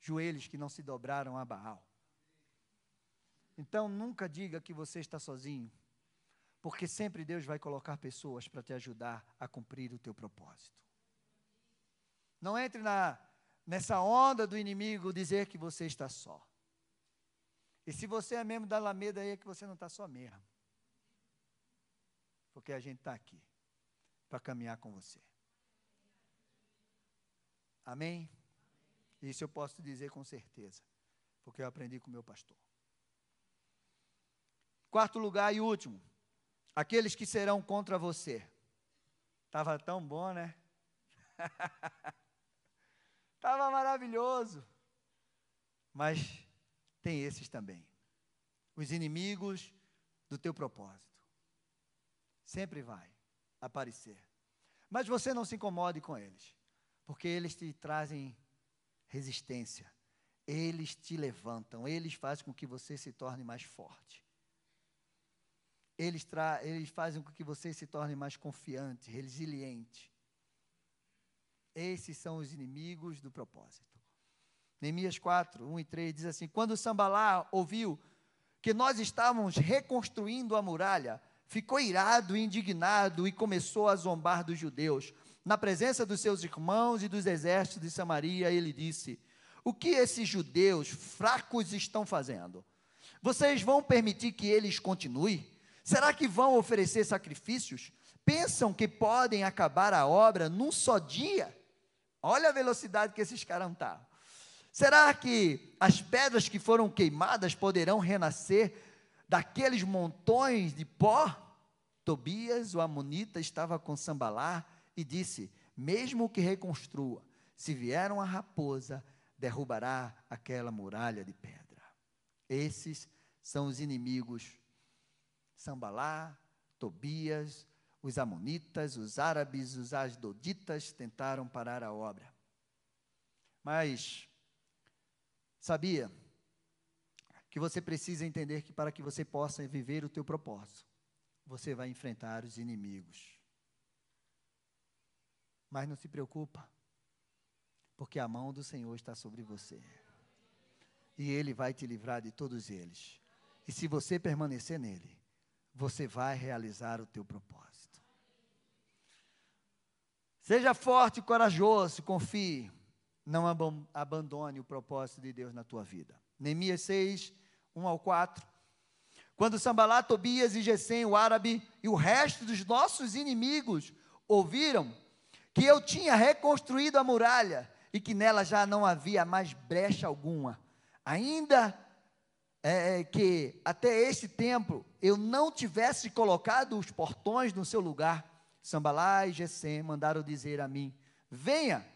joelhos que não se dobraram a Baal. Então nunca diga que você está sozinho, porque sempre Deus vai colocar pessoas para te ajudar a cumprir o teu propósito. Não entre na, nessa onda do inimigo dizer que você está só. E se você é membro da Alameda, aí é que você não está só mesmo. Porque a gente está aqui para caminhar com você. Amém? Isso eu posso dizer com certeza, porque eu aprendi com meu pastor. Quarto lugar e último, aqueles que serão contra você. Estava tão bom, né? Estava maravilhoso. Mas tem esses também. Os inimigos do teu propósito. Sempre vai aparecer. Mas você não se incomode com eles, porque eles te trazem resistência. Eles te levantam, eles fazem com que você se torne mais forte. Eles, eles fazem com que você se torne mais confiante, resiliente. Esses são os inimigos do propósito. Neemias 4, 1 e 3 diz assim: Quando Sambalá ouviu que nós estávamos reconstruindo a muralha, ficou irado e indignado e começou a zombar dos judeus. Na presença dos seus irmãos e dos exércitos de Samaria, ele disse: O que esses judeus fracos estão fazendo? Vocês vão permitir que eles continuem? Será que vão oferecer sacrifícios? Pensam que podem acabar a obra num só dia? Olha a velocidade que esses caras estão. Tá. Será que as pedras que foram queimadas poderão renascer daqueles montões de pó? Tobias, o amonita, estava com Sambalá e disse: Mesmo que reconstrua, se vier uma raposa, derrubará aquela muralha de pedra. Esses são os inimigos. Sambalá, Tobias, os amonitas, os árabes, os asdoditas tentaram parar a obra. Mas Sabia que você precisa entender que para que você possa viver o teu propósito, você vai enfrentar os inimigos. Mas não se preocupa, porque a mão do Senhor está sobre você. E ele vai te livrar de todos eles. E se você permanecer nele, você vai realizar o teu propósito. Seja forte e corajoso, confie não abandone o propósito de Deus na tua vida. Neemias 6, 1 ao 4. Quando Sambalá, Tobias e Gesem, o árabe, e o resto dos nossos inimigos ouviram que eu tinha reconstruído a muralha e que nela já não havia mais brecha alguma, ainda é, é que até este tempo eu não tivesse colocado os portões no seu lugar, Sambalá e Gesem mandaram dizer a mim: Venha,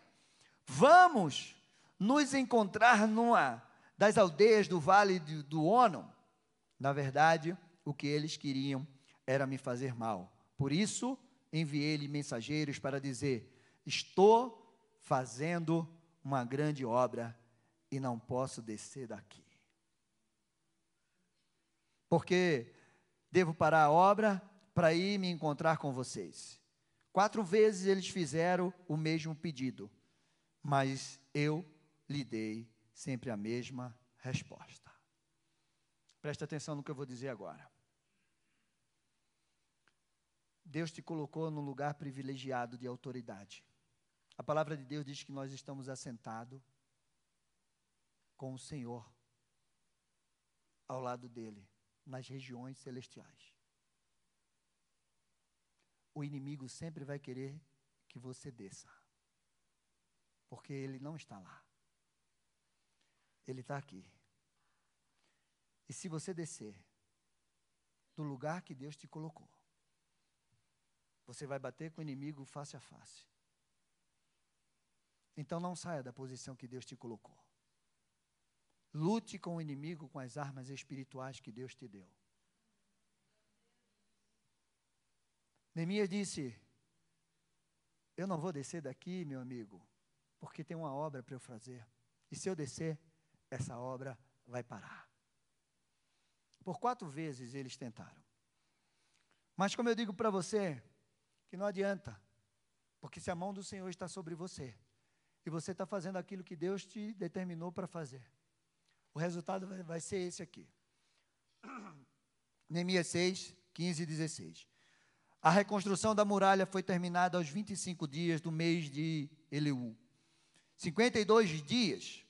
Vamos nos encontrar numa das aldeias do vale do Ono. Na verdade, o que eles queriam era me fazer mal. Por isso, enviei-lhe mensageiros para dizer: Estou fazendo uma grande obra e não posso descer daqui. Porque devo parar a obra para ir me encontrar com vocês. Quatro vezes eles fizeram o mesmo pedido mas eu lhe dei sempre a mesma resposta. Preste atenção no que eu vou dizer agora. Deus te colocou num lugar privilegiado de autoridade. A palavra de Deus diz que nós estamos assentados com o Senhor ao lado dele, nas regiões celestiais. O inimigo sempre vai querer que você desça porque ele não está lá. Ele está aqui. E se você descer do lugar que Deus te colocou, você vai bater com o inimigo face a face. Então não saia da posição que Deus te colocou. Lute com o inimigo com as armas espirituais que Deus te deu. Neemias disse: Eu não vou descer daqui, meu amigo, porque tem uma obra para eu fazer. E se eu descer, essa obra vai parar. Por quatro vezes eles tentaram. Mas como eu digo para você, que não adianta, porque se a mão do Senhor está sobre você, e você está fazendo aquilo que Deus te determinou para fazer, o resultado vai, ser esse aqui. Neemias 6, 15 e 16. A reconstrução da muralha foi terminada aos 25 dias do mês de Eleu. 52 dias.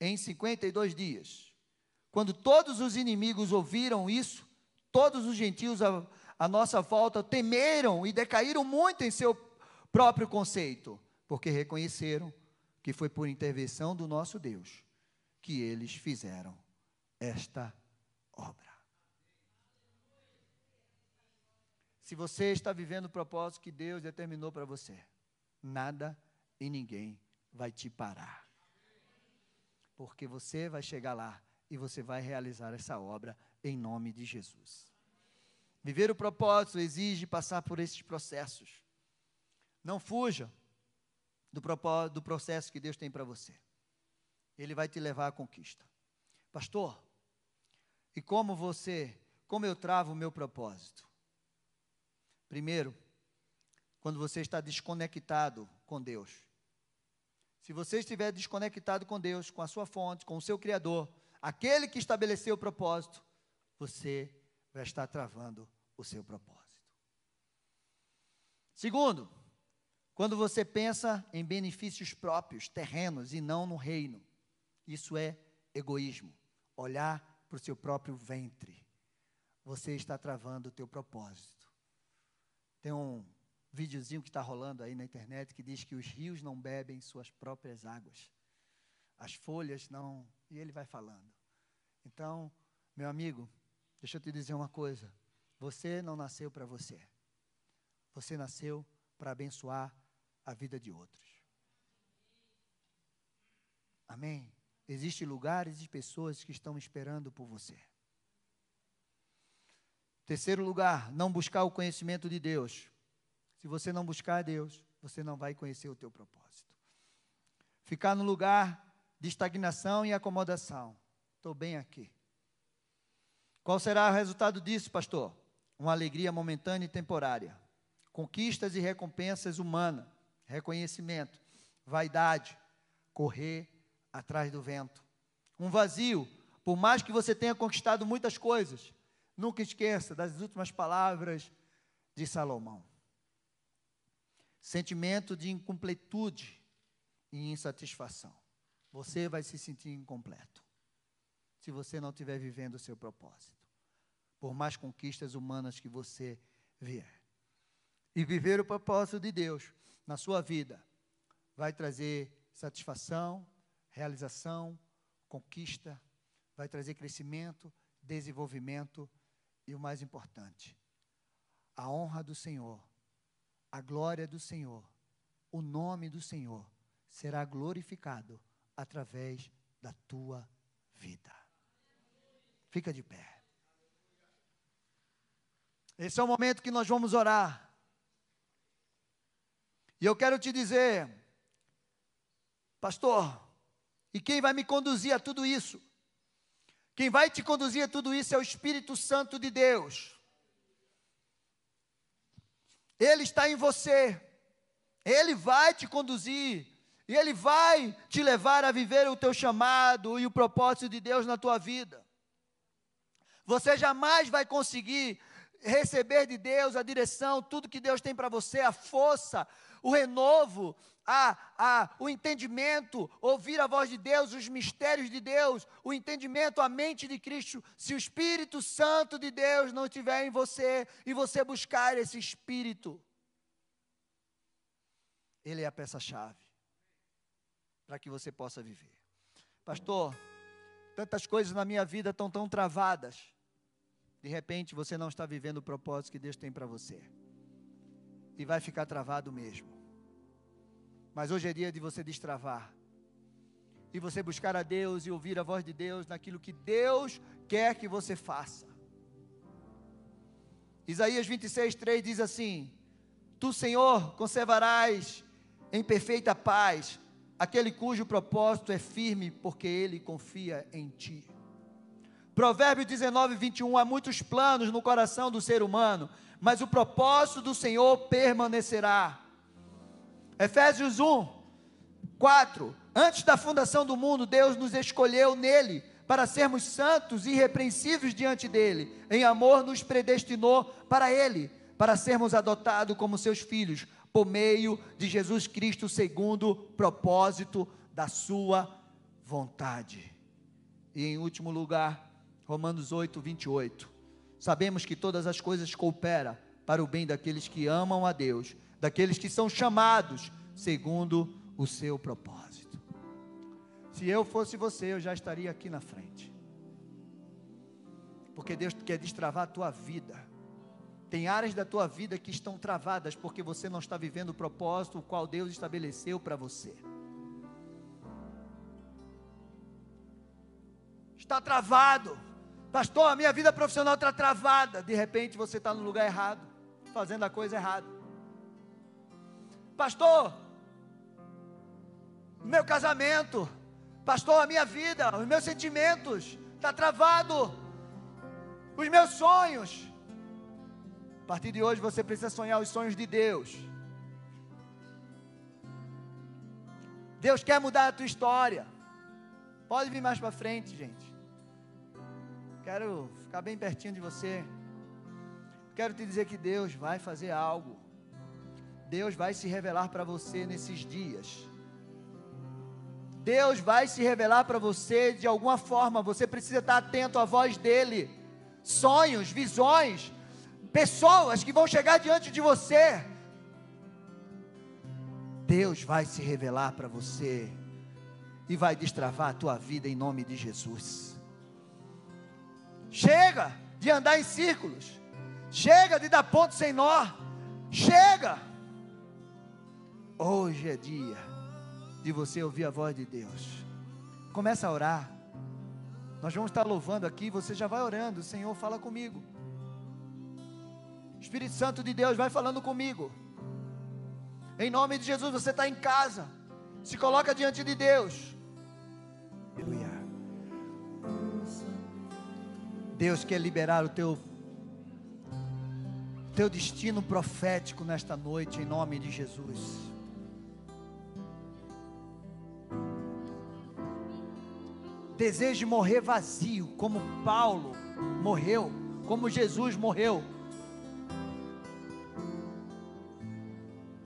Em 52 dias. Quando todos os inimigos ouviram isso, todos os gentios à, à nossa volta temeram e decaíram muito em seu próprio conceito, porque reconheceram que foi por intervenção do nosso Deus que eles fizeram esta obra. Se você está vivendo o propósito que Deus determinou para você, nada e ninguém vai te parar. Porque você vai chegar lá e você vai realizar essa obra em nome de Jesus. Viver o propósito exige passar por esses processos. Não fuja do, do processo que Deus tem para você. Ele vai te levar à conquista. Pastor, e como você, como eu travo o meu propósito? Primeiro, quando você está desconectado com Deus. Se você estiver desconectado com Deus, com a sua fonte, com o seu Criador, aquele que estabeleceu o propósito, você vai estar travando o seu propósito. Segundo, quando você pensa em benefícios próprios, terrenos e não no reino, isso é egoísmo. Olhar para o seu próprio ventre. Você está travando o teu propósito. Tem um videozinho que está rolando aí na internet que diz que os rios não bebem suas próprias águas. As folhas não. E ele vai falando. Então, meu amigo, deixa eu te dizer uma coisa. Você não nasceu para você. Você nasceu para abençoar a vida de outros. Amém? Existem lugares e pessoas que estão esperando por você. Terceiro lugar, não buscar o conhecimento de Deus. Se você não buscar Deus, você não vai conhecer o teu propósito. Ficar no lugar de estagnação e acomodação. Estou bem aqui. Qual será o resultado disso, pastor? Uma alegria momentânea e temporária. Conquistas e recompensas humanas, reconhecimento, vaidade, correr atrás do vento. Um vazio, por mais que você tenha conquistado muitas coisas, Nunca esqueça das últimas palavras de Salomão. Sentimento de incompletude e insatisfação. Você vai se sentir incompleto se você não estiver vivendo o seu propósito. Por mais conquistas humanas que você vier. E viver o propósito de Deus na sua vida vai trazer satisfação, realização, conquista, vai trazer crescimento, desenvolvimento e o mais importante, a honra do Senhor, a glória do Senhor, o nome do Senhor será glorificado através da tua vida. Fica de pé. Esse é o momento que nós vamos orar. E eu quero te dizer, pastor, e quem vai me conduzir a tudo isso? Quem vai te conduzir a tudo isso é o Espírito Santo de Deus. Ele está em você. Ele vai te conduzir. E Ele vai te levar a viver o teu chamado e o propósito de Deus na tua vida. Você jamais vai conseguir receber de Deus a direção, tudo que Deus tem para você, a força, o renovo, a, a, o entendimento, ouvir a voz de Deus, os mistérios de Deus, o entendimento, a mente de Cristo, se o Espírito Santo de Deus não estiver em você e você buscar esse Espírito, Ele é a peça-chave para que você possa viver. Pastor, tantas coisas na minha vida estão tão travadas. De repente você não está vivendo o propósito que Deus tem para você. E vai ficar travado mesmo. Mas hoje é dia de você destravar. E você buscar a Deus e ouvir a voz de Deus naquilo que Deus quer que você faça. Isaías 26, 3 diz assim: Tu, Senhor, conservarás em perfeita paz aquele cujo propósito é firme, porque ele confia em ti. Provérbio 19, 21. Há muitos planos no coração do ser humano, mas o propósito do Senhor permanecerá. Efésios 1, 4. Antes da fundação do mundo, Deus nos escolheu nele para sermos santos e irrepreensíveis diante dele. Em amor, nos predestinou para ele, para sermos adotados como seus filhos, por meio de Jesus Cristo, segundo o propósito da sua vontade. E em último lugar, Romanos 8, 28. Sabemos que todas as coisas cooperam para o bem daqueles que amam a Deus, daqueles que são chamados segundo o seu propósito. Se eu fosse você, eu já estaria aqui na frente. Porque Deus quer destravar a tua vida. Tem áreas da tua vida que estão travadas porque você não está vivendo o propósito o qual Deus estabeleceu para você. Está travado. Pastor, a minha vida profissional está travada. De repente você está no lugar errado, fazendo a coisa errada. Pastor, meu casamento, pastor, a minha vida, os meus sentimentos, está travado. Os meus sonhos. A partir de hoje você precisa sonhar os sonhos de Deus. Deus quer mudar a tua história. Pode vir mais para frente, gente. Quero ficar bem pertinho de você. Quero te dizer que Deus vai fazer algo. Deus vai se revelar para você nesses dias. Deus vai se revelar para você de alguma forma. Você precisa estar atento à voz dele. Sonhos, visões, pessoas que vão chegar diante de você. Deus vai se revelar para você e vai destravar a tua vida em nome de Jesus. Chega de andar em círculos. Chega de dar ponto sem nó. Chega. Hoje é dia de você ouvir a voz de Deus. Começa a orar. Nós vamos estar louvando aqui, você já vai orando. Senhor, fala comigo. Espírito Santo de Deus, vai falando comigo. Em nome de Jesus, você está em casa. Se coloca diante de Deus. Aleluia. Deus quer liberar o teu teu destino profético nesta noite em nome de Jesus. Deseje morrer vazio, como Paulo morreu, como Jesus morreu.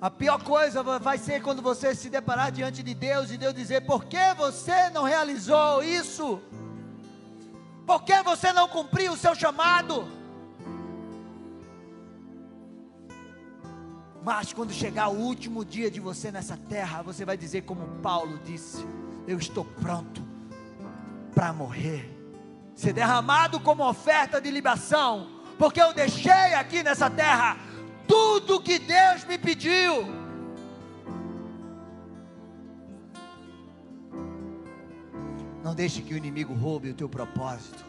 A pior coisa vai ser quando você se deparar diante de Deus e Deus dizer: Por que você não realizou isso? Por que você não cumpriu o seu chamado? Mas quando chegar o último dia de você nessa terra, você vai dizer como Paulo disse: Eu estou pronto para morrer, ser derramado como oferta de libação, porque eu deixei aqui nessa terra tudo que Deus me pediu. Não deixe que o inimigo roube o teu propósito.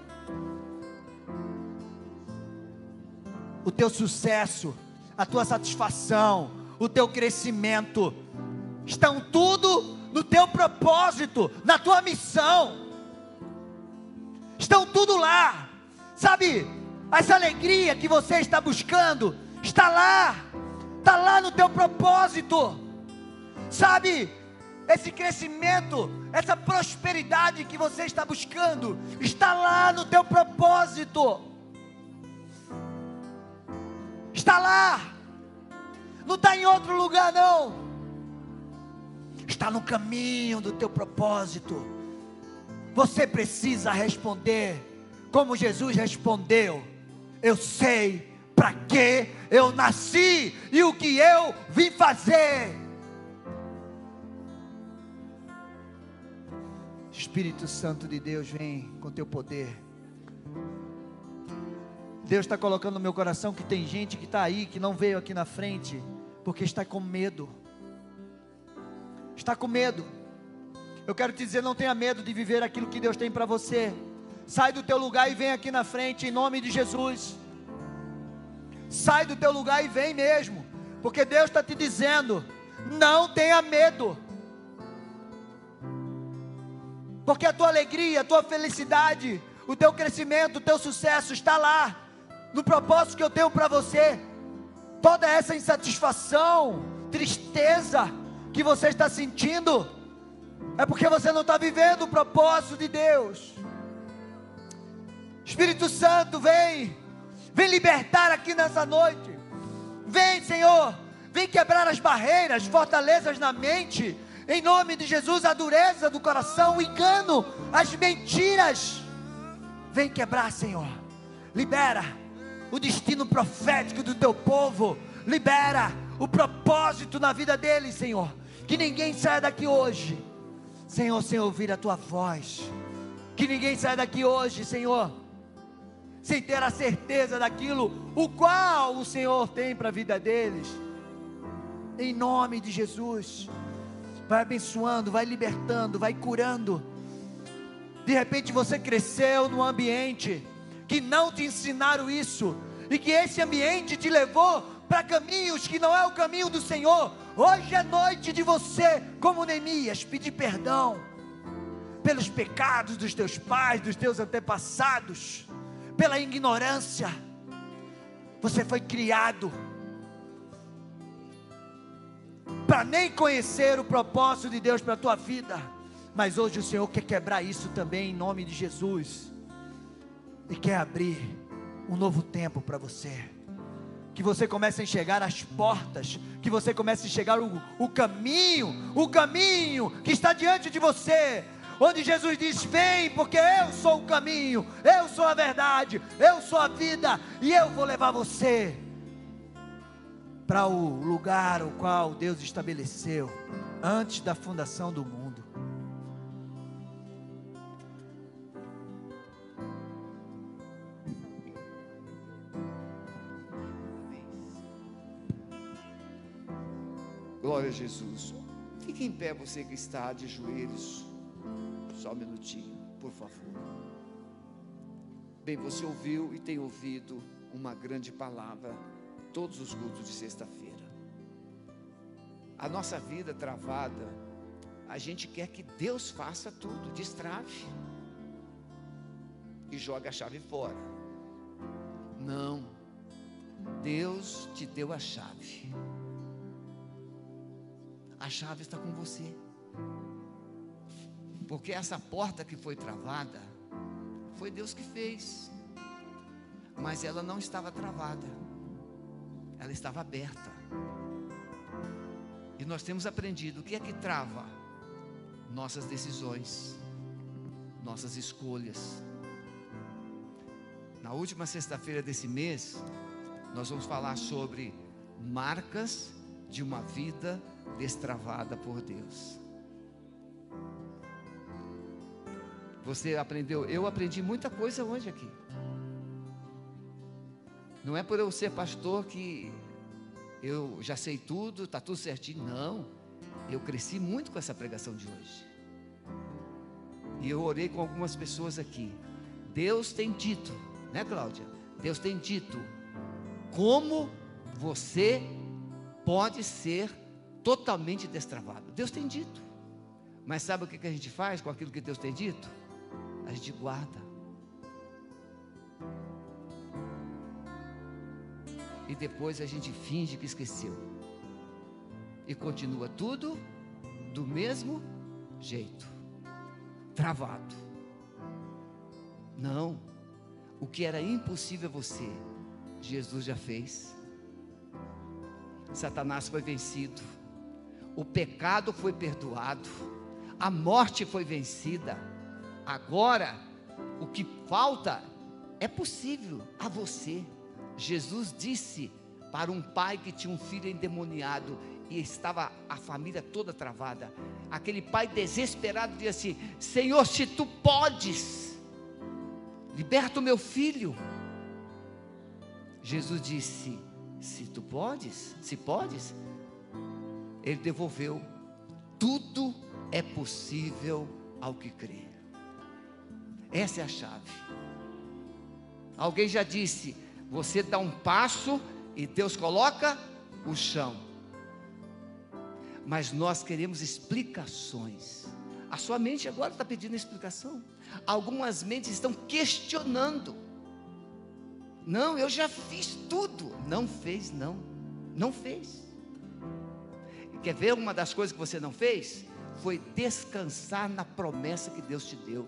O teu sucesso, a tua satisfação, o teu crescimento, estão tudo no teu propósito, na tua missão. Estão tudo lá. Sabe, essa alegria que você está buscando, está lá. Está lá no teu propósito. Sabe, esse crescimento, essa prosperidade que você está buscando, está lá no teu propósito. Está lá. Não está em outro lugar, não. Está no caminho do teu propósito. Você precisa responder como Jesus respondeu: Eu sei para que eu nasci e o que eu vim fazer. Espírito Santo de Deus, vem com teu poder. Deus está colocando no meu coração que tem gente que está aí, que não veio aqui na frente, porque está com medo. Está com medo. Eu quero te dizer, não tenha medo de viver aquilo que Deus tem para você. Sai do teu lugar e vem aqui na frente, em nome de Jesus. Sai do teu lugar e vem mesmo, porque Deus está te dizendo: não tenha medo. Porque a tua alegria, a tua felicidade, o teu crescimento, o teu sucesso está lá, no propósito que eu tenho para você. Toda essa insatisfação, tristeza que você está sentindo, é porque você não está vivendo o propósito de Deus. Espírito Santo, vem, vem libertar aqui nessa noite. Vem, Senhor, vem quebrar as barreiras, fortalezas na mente, em nome de Jesus, a dureza do coração, o engano, as mentiras. Vem quebrar, Senhor. Libera o destino profético do teu povo. Libera o propósito na vida deles, Senhor. Que ninguém saia daqui hoje, Senhor, sem ouvir a tua voz. Que ninguém saia daqui hoje, Senhor, sem ter a certeza daquilo o qual o Senhor tem para a vida deles. Em nome de Jesus. Vai abençoando, vai libertando, vai curando. De repente você cresceu num ambiente que não te ensinaram isso, e que esse ambiente te levou para caminhos que não é o caminho do Senhor. Hoje é noite de você, como Neemias, pedir perdão pelos pecados dos teus pais, dos teus antepassados pela ignorância. Você foi criado para nem conhecer o propósito de Deus para a tua vida. Mas hoje o Senhor quer quebrar isso também em nome de Jesus. E quer abrir um novo tempo para você. Que você comece a enxergar as portas, que você comece a enxergar o, o caminho, o caminho que está diante de você, onde Jesus diz: Vem, porque eu sou o caminho, eu sou a verdade, eu sou a vida, e eu vou levar você para o lugar o qual Deus estabeleceu antes da fundação do mundo. Glória a Jesus. Fique em pé, você que está de joelhos. Só um minutinho, por favor. Bem, você ouviu e tem ouvido uma grande palavra todos os cultos de sexta-feira. A nossa vida travada, a gente quer que Deus faça tudo, destrave e joga a chave fora. Não. Deus te deu a chave. A chave está com você. Porque essa porta que foi travada, foi Deus que fez. Mas ela não estava travada, ela estava aberta. E nós temos aprendido o que é que trava? Nossas decisões, nossas escolhas. Na última sexta-feira desse mês, nós vamos falar sobre marcas de uma vida destravada por Deus. Você aprendeu? Eu aprendi muita coisa hoje aqui. Não é por eu ser pastor que eu já sei tudo, está tudo certinho. Não. Eu cresci muito com essa pregação de hoje. E eu orei com algumas pessoas aqui. Deus tem dito, né, Cláudia? Deus tem dito como você pode ser totalmente destravado. Deus tem dito. Mas sabe o que a gente faz com aquilo que Deus tem dito? a gente guarda. E depois a gente finge que esqueceu. E continua tudo do mesmo jeito. Travado. Não. O que era impossível a você, Jesus já fez. Satanás foi vencido. O pecado foi perdoado. A morte foi vencida Agora, o que falta é possível a você. Jesus disse para um pai que tinha um filho endemoniado e estava a família toda travada. Aquele pai desesperado disse assim: Senhor, se tu podes, liberta o meu filho. Jesus disse: Se tu podes, se podes, ele devolveu. Tudo é possível ao que crê. Essa é a chave. Alguém já disse: você dá um passo e Deus coloca o chão. Mas nós queremos explicações. A sua mente agora está pedindo explicação. Algumas mentes estão questionando. Não, eu já fiz tudo. Não fez, não. Não fez. Quer ver uma das coisas que você não fez? Foi descansar na promessa que Deus te deu.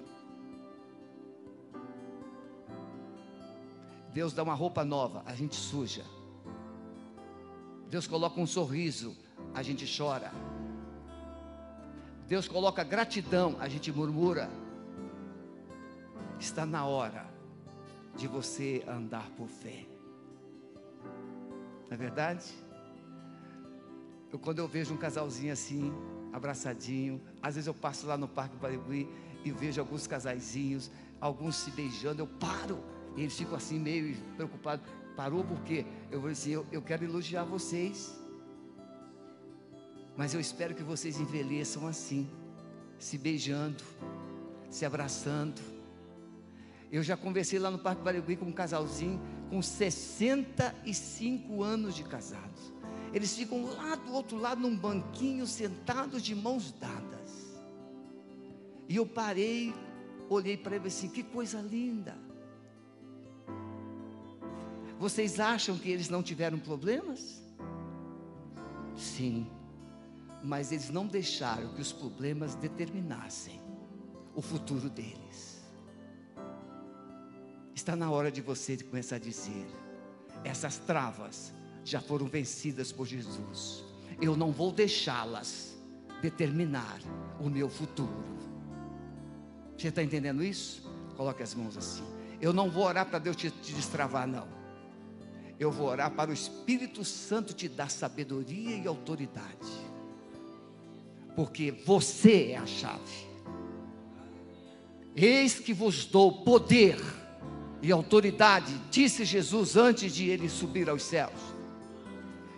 Deus dá uma roupa nova, a gente suja. Deus coloca um sorriso, a gente chora. Deus coloca gratidão, a gente murmura. Está na hora de você andar por fé. Não é verdade? Eu, quando eu vejo um casalzinho assim, abraçadinho, às vezes eu passo lá no Parque Barigui e vejo alguns casaizinhos, alguns se beijando, eu paro, e eles ficam assim meio preocupados. Parou porque eu vou assim, eu, eu quero elogiar vocês. Mas eu espero que vocês envelheçam assim, se beijando, se abraçando. Eu já conversei lá no Parque Barigui com um casalzinho com 65 anos de casados. Eles ficam lá do outro lado num banquinho, sentados de mãos dadas. E eu parei, olhei para ele assim: que coisa linda. Vocês acham que eles não tiveram problemas? Sim, mas eles não deixaram que os problemas determinassem o futuro deles. Está na hora de você começar a dizer: essas travas já foram vencidas por Jesus. Eu não vou deixá-las determinar o meu futuro. Você está entendendo isso? Coloque as mãos assim. Eu não vou orar para Deus te, te destravar, não. Eu vou orar para o Espírito Santo te dar sabedoria e autoridade. Porque você é a chave. Eis que vos dou poder e autoridade, disse Jesus antes de ele subir aos céus.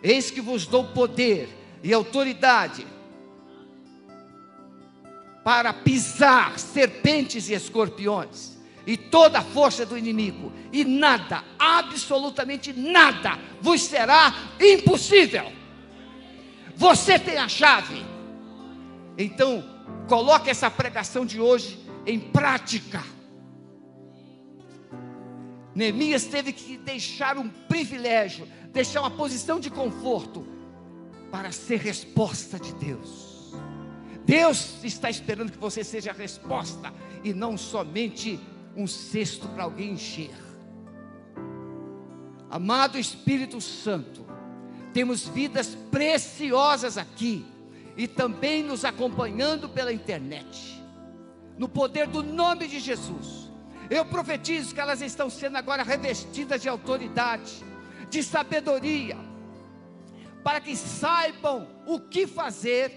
Eis que vos dou poder e autoridade para pisar serpentes e escorpiões e toda a força do inimigo, e nada, absolutamente nada, vos será impossível. Você tem a chave. Então, coloque essa pregação de hoje em prática. Neemias teve que deixar um privilégio deixar uma posição de conforto para ser resposta de Deus. Deus está esperando que você seja a resposta e não somente um cesto para alguém encher. Amado Espírito Santo, temos vidas preciosas aqui e também nos acompanhando pela internet. No poder do nome de Jesus, eu profetizo que elas estão sendo agora revestidas de autoridade de sabedoria, para que saibam o que fazer,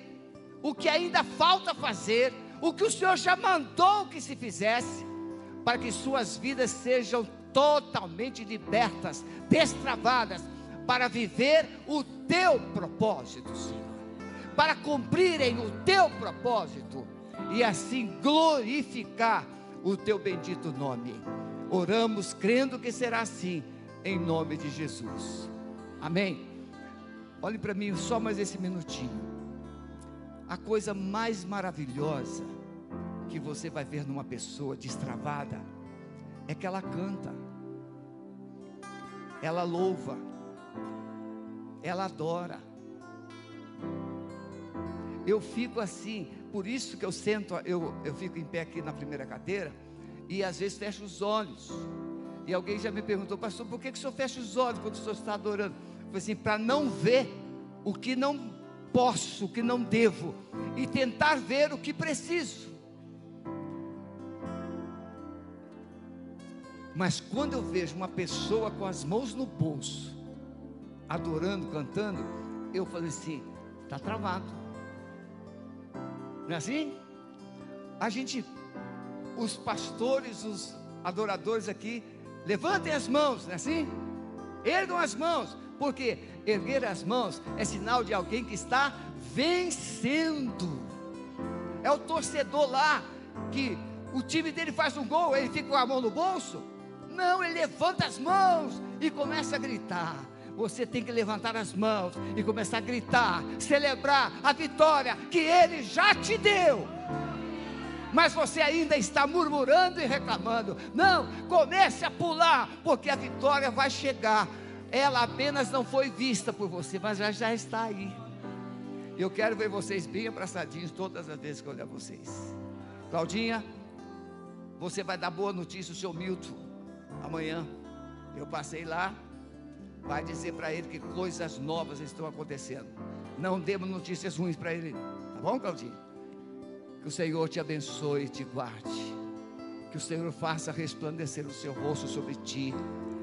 o que ainda falta fazer, o que o Senhor já mandou que se fizesse, para que suas vidas sejam totalmente libertas, destravadas, para viver o teu propósito, Senhor, para cumprirem o teu propósito e assim glorificar o teu bendito nome. Oramos crendo que será assim em nome de Jesus. Amém. Olhe para mim só mais esse minutinho. A coisa mais maravilhosa que você vai ver numa pessoa destravada é que ela canta, ela louva, ela adora. Eu fico assim, por isso que eu sento, eu, eu fico em pé aqui na primeira cadeira e às vezes fecho os olhos e alguém já me perguntou, pastor, por que, que o senhor fecha os olhos quando o senhor está adorando? Eu falei assim, para não ver o que não posso, o que não devo, e tentar ver o que preciso. Mas quando eu vejo uma pessoa com as mãos no bolso, adorando, cantando, eu falei assim: está travado. Não é assim? A gente, os pastores, os adoradores aqui, Levantem as mãos, não é assim? Ergam as mãos, porque erguer as mãos é sinal de alguém que está vencendo. É o torcedor lá que o time dele faz um gol, ele fica com a mão no bolso? Não, ele levanta as mãos e começa a gritar. Você tem que levantar as mãos e começar a gritar, celebrar a vitória que ele já te deu. mas você ainda está murmurando e reclamando. Não, comece a pular, porque a vitória vai chegar. Ela apenas não foi vista por você, mas já, já está aí. Eu quero ver vocês bem abraçadinhos todas as vezes que eu olhar vocês. Claudinha, você vai dar boa notícia ao seu Milton amanhã. Eu passei lá, vai dizer para ele que coisas novas estão acontecendo. Não demos notícias ruins para ele, tá bom, Claudinha? Que o Senhor te abençoe e te guarde. Que o Senhor faça resplandecer o seu rosto sobre ti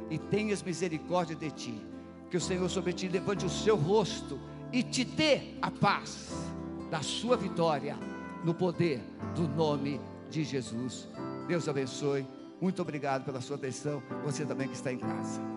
e tenhas misericórdia de ti. Que o Senhor sobre ti levante o seu rosto e te dê a paz da sua vitória no poder do nome de Jesus. Deus abençoe. Muito obrigado pela sua atenção. Você também que está em casa.